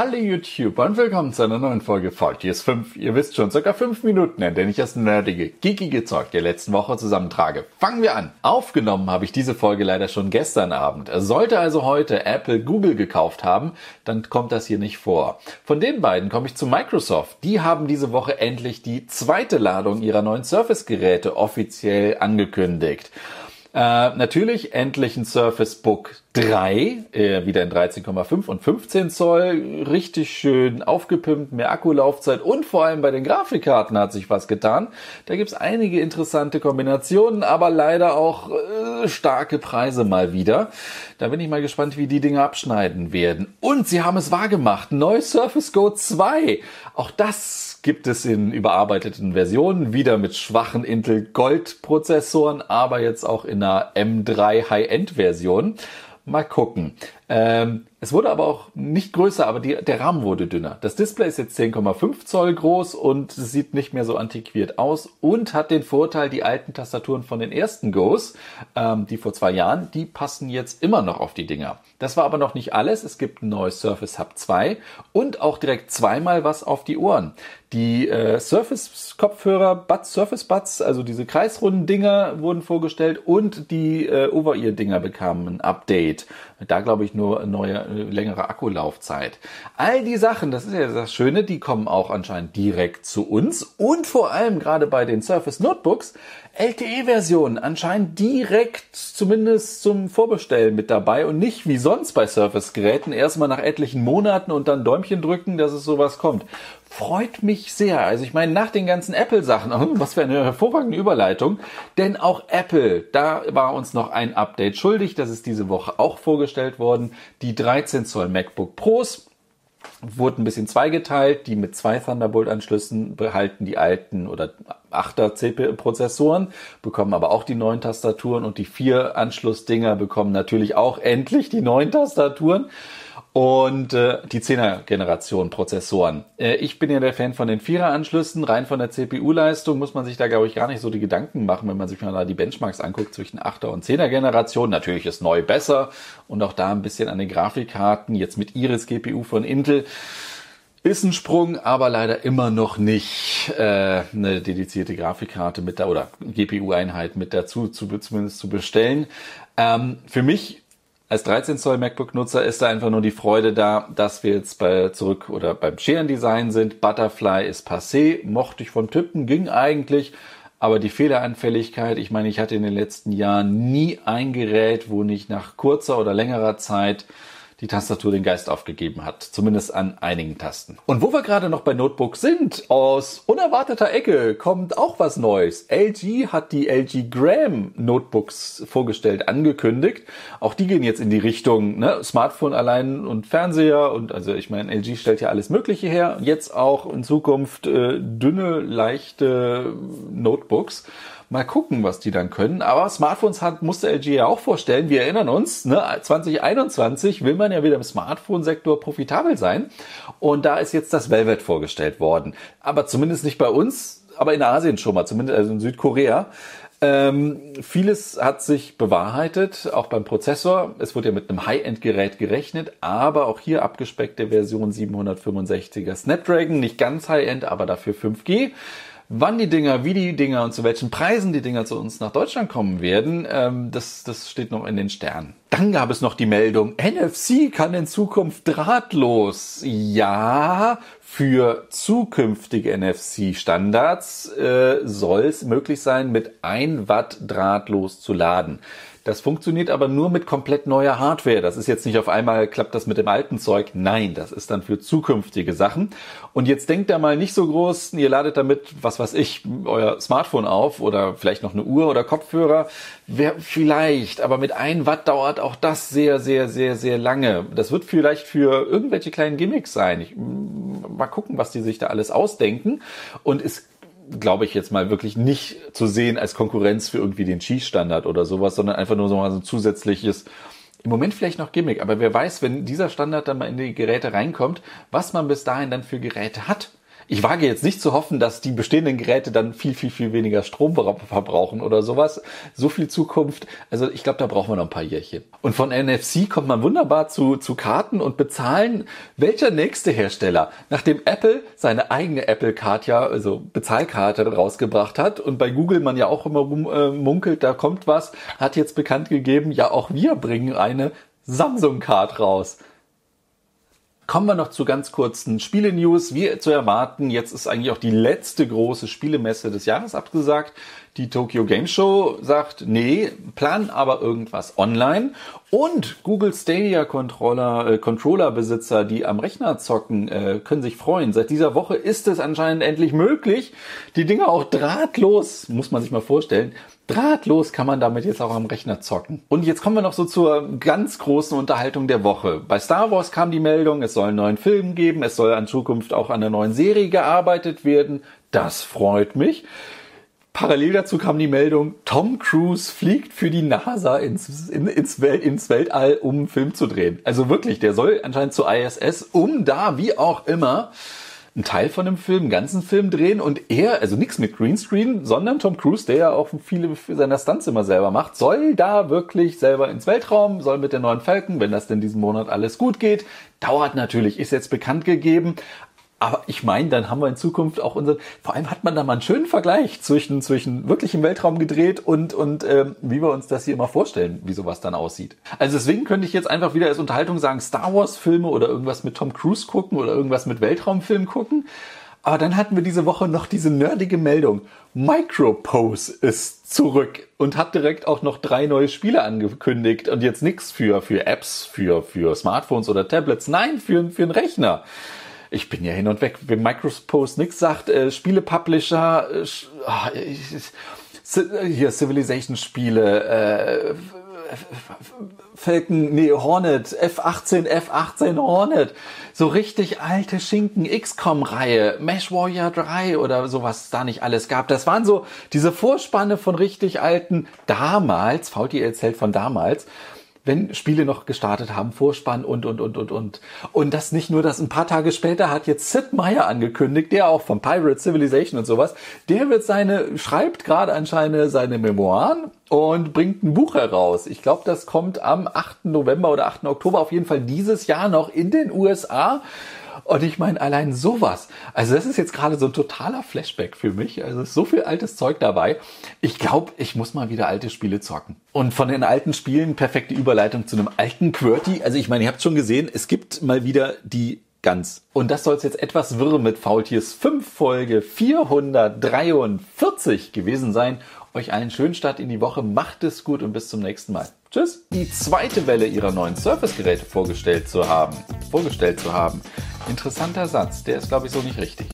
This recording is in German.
Hallo YouTube und willkommen zu einer neuen Folge VGS 5. Ihr wisst schon, circa 5 Minuten, in denen ich das nerdige, geekige Zeug der letzten Woche zusammentrage. Fangen wir an. Aufgenommen habe ich diese Folge leider schon gestern Abend. Sollte also heute Apple Google gekauft haben, dann kommt das hier nicht vor. Von den beiden komme ich zu Microsoft. Die haben diese Woche endlich die zweite Ladung ihrer neuen Surface-Geräte offiziell angekündigt. Äh, natürlich endlich ein Surface Book 3, äh, wieder in 13,5 und 15 Zoll, richtig schön aufgepimpt, mehr Akkulaufzeit und vor allem bei den Grafikkarten hat sich was getan. Da gibt's einige interessante Kombinationen, aber leider auch äh, starke Preise mal wieder. Da bin ich mal gespannt, wie die Dinge abschneiden werden. Und sie haben es wahrgemacht, neues Surface Go 2. Auch das gibt es in überarbeiteten Versionen, wieder mit schwachen Intel Gold Prozessoren, aber jetzt auch in einer M3 High-End Version. Mal gucken. Ähm, es wurde aber auch nicht größer, aber die, der Rahmen wurde dünner. Das Display ist jetzt 10,5 Zoll groß und sieht nicht mehr so antiquiert aus und hat den Vorteil, die alten Tastaturen von den ersten Go's, ähm, die vor zwei Jahren, die passen jetzt immer noch auf die Dinger. Das war aber noch nicht alles. Es gibt ein neues Surface Hub 2 und auch direkt zweimal was auf die Ohren. Die äh, Surface-Kopfhörer, Buds, Surface Buds, also diese kreisrunden Dinger wurden vorgestellt und die äh, Over-Ear-Dinger bekamen ein Update. Da glaube ich nur neue, längere Akkulaufzeit. All die Sachen, das ist ja das Schöne, die kommen auch anscheinend direkt zu uns und vor allem gerade bei den Surface Notebooks LTE-Versionen anscheinend direkt zumindest zum Vorbestellen mit dabei und nicht wie sonst bei Surface-Geräten erstmal nach etlichen Monaten und dann Däumchen drücken, dass es sowas kommt. Freut mich sehr. Also ich meine, nach den ganzen Apple-Sachen, was für eine hervorragende Überleitung, denn auch Apple, da war uns noch ein Update schuldig, das ist diese Woche auch vorgestellt worden. Die 13 Zoll MacBook Pros wurden ein bisschen zweigeteilt. Die mit zwei Thunderbolt-Anschlüssen behalten die alten oder 8er CPU-Prozessoren, bekommen aber auch die neuen Tastaturen und die vier Anschlussdinger bekommen natürlich auch endlich die neuen Tastaturen und äh, die 10er Generation Prozessoren. Äh, ich bin ja der Fan von den 4er Anschlüssen, rein von der CPU-Leistung muss man sich da glaube ich gar nicht so die Gedanken machen, wenn man sich mal da die Benchmarks anguckt zwischen 8er und 10er Generation. Natürlich ist neu besser und auch da ein bisschen an den Grafikkarten, jetzt mit Iris GPU von Intel. Ist ein Sprung, aber leider immer noch nicht äh, eine dedizierte Grafikkarte mit da oder GPU-Einheit mit dazu zu, zumindest zu bestellen. Ähm, für mich als 13 Zoll MacBook-Nutzer ist da einfach nur die Freude da, dass wir jetzt bei zurück oder beim Scherendesign sind. Butterfly ist passé, mochte ich vom Tippen, ging eigentlich. Aber die Fehleranfälligkeit, ich meine, ich hatte in den letzten Jahren nie ein Gerät, wo nicht nach kurzer oder längerer Zeit die Tastatur den Geist aufgegeben hat. Zumindest an einigen Tasten. Und wo wir gerade noch bei Notebooks sind, aus unerwarteter Ecke kommt auch was Neues. LG hat die LG Gram Notebooks vorgestellt, angekündigt. Auch die gehen jetzt in die Richtung ne, Smartphone allein und Fernseher und also ich meine, LG stellt ja alles Mögliche her. Jetzt auch in Zukunft äh, dünne, leichte Notebooks. Mal gucken, was die dann können. Aber Smartphones hat, musste LG ja auch vorstellen. Wir erinnern uns, ne, 2021 will man ja wieder im Smartphone-Sektor profitabel sein. Und da ist jetzt das Velvet vorgestellt worden. Aber zumindest nicht bei uns, aber in Asien schon mal, zumindest also in Südkorea. Ähm, vieles hat sich bewahrheitet, auch beim Prozessor. Es wurde ja mit einem High-End-Gerät gerechnet, aber auch hier abgespeckte Version 765er Snapdragon, nicht ganz High-End, aber dafür 5G. Wann die Dinger, wie die Dinger und zu welchen Preisen die Dinger zu uns nach Deutschland kommen werden, ähm, das, das steht noch in den Sternen. Dann gab es noch die Meldung, NFC kann in Zukunft drahtlos. Ja, für zukünftige NFC-Standards äh, soll es möglich sein, mit 1 Watt drahtlos zu laden. Das funktioniert aber nur mit komplett neuer Hardware. Das ist jetzt nicht auf einmal klappt das mit dem alten Zeug. Nein, das ist dann für zukünftige Sachen. Und jetzt denkt da mal nicht so groß, ihr ladet damit, was weiß ich, euer Smartphone auf oder vielleicht noch eine Uhr oder Kopfhörer. Wer, vielleicht, aber mit ein Watt dauert auch das sehr, sehr, sehr, sehr lange. Das wird vielleicht für irgendwelche kleinen Gimmicks sein. Ich, mal gucken, was die sich da alles ausdenken. Und es glaube ich jetzt mal wirklich nicht zu sehen als Konkurrenz für irgendwie den Cheese-Standard oder sowas, sondern einfach nur so mal so ein zusätzliches, im Moment vielleicht noch Gimmick, aber wer weiß, wenn dieser Standard dann mal in die Geräte reinkommt, was man bis dahin dann für Geräte hat. Ich wage jetzt nicht zu hoffen, dass die bestehenden Geräte dann viel, viel, viel weniger Strom verbrauchen oder sowas. So viel Zukunft. Also ich glaube, da brauchen wir noch ein paar Jährchen. Und von NFC kommt man wunderbar zu, zu Karten und bezahlen. Welcher nächste Hersteller, nachdem Apple seine eigene Apple Card ja, also Bezahlkarte rausgebracht hat und bei Google man ja auch immer äh, munkelt, da kommt was, hat jetzt bekannt gegeben, ja auch wir bringen eine Samsung Card raus. Kommen wir noch zu ganz kurzen Spiele-News. Wie zu erwarten, jetzt ist eigentlich auch die letzte große Spielemesse des Jahres abgesagt. Die Tokyo Game Show sagt, nee, planen aber irgendwas online. Und Google Stadia Controller, äh, Controller Besitzer, die am Rechner zocken, äh, können sich freuen. Seit dieser Woche ist es anscheinend endlich möglich, die Dinge auch drahtlos, muss man sich mal vorstellen, Drahtlos kann man damit jetzt auch am Rechner zocken. Und jetzt kommen wir noch so zur ganz großen Unterhaltung der Woche. Bei Star Wars kam die Meldung, es soll einen neuen Film geben, es soll in Zukunft auch an einer neuen Serie gearbeitet werden. Das freut mich. Parallel dazu kam die Meldung, Tom Cruise fliegt für die NASA ins, in, ins, Welt, ins Weltall, um einen Film zu drehen. Also wirklich, der soll anscheinend zur ISS, um da, wie auch immer, einen Teil von einem Film, einen ganzen Film drehen. Und er, also nichts mit Greenscreen, sondern Tom Cruise, der ja auch viele seiner Stunts immer selber macht, soll da wirklich selber ins Weltraum, soll mit der neuen Falcon, wenn das denn diesen Monat alles gut geht, dauert natürlich, ist jetzt bekannt gegeben, aber ich meine, dann haben wir in Zukunft auch unseren, vor allem hat man da mal einen schönen Vergleich zwischen, zwischen wirklich im Weltraum gedreht und, und ähm, wie wir uns das hier immer vorstellen, wie sowas dann aussieht. Also deswegen könnte ich jetzt einfach wieder als Unterhaltung sagen, Star Wars Filme oder irgendwas mit Tom Cruise gucken oder irgendwas mit Weltraumfilm gucken. Aber dann hatten wir diese Woche noch diese nerdige Meldung. Micropose ist zurück und hat direkt auch noch drei neue Spiele angekündigt und jetzt nichts für, für Apps, für, für Smartphones oder Tablets. Nein, für, für einen Rechner ich bin ja hin und weg. Wenn Micropost nichts sagt, äh, Spiele-Publisher, äh, ah, hier Civilization-Spiele, äh, Falcon, nee, Hornet, F18, F18 Hornet, so richtig alte Schinken, XCOM-Reihe, Mesh Warrior 3 oder sowas da nicht alles gab. Das waren so diese Vorspanne von richtig alten, damals, VTL erzählt von damals, wenn Spiele noch gestartet haben, Vorspann und, und, und, und, und. Und das nicht nur das, ein paar Tage später hat jetzt Sid Meier angekündigt, der auch von Pirate Civilization und sowas, der wird seine, schreibt gerade anscheinend seine Memoiren und bringt ein Buch heraus. Ich glaube, das kommt am 8. November oder 8. Oktober auf jeden Fall dieses Jahr noch in den USA. Und ich meine, allein sowas. Also das ist jetzt gerade so ein totaler Flashback für mich. Also ist so viel altes Zeug dabei. Ich glaube, ich muss mal wieder alte Spiele zocken. Und von den alten Spielen perfekte Überleitung zu einem alten QWERTY. Also ich meine, ihr habt schon gesehen, es gibt mal wieder die ganz. Und das soll es jetzt etwas wirr mit Faultiers 5 Folge 443 gewesen sein. Euch einen schönen Start in die Woche. Macht es gut und bis zum nächsten Mal. Tschüss. Die zweite Welle ihrer neuen Surface-Geräte vorgestellt zu haben. Vorgestellt zu haben. Interessanter Satz. Der ist, glaube ich, so nicht richtig.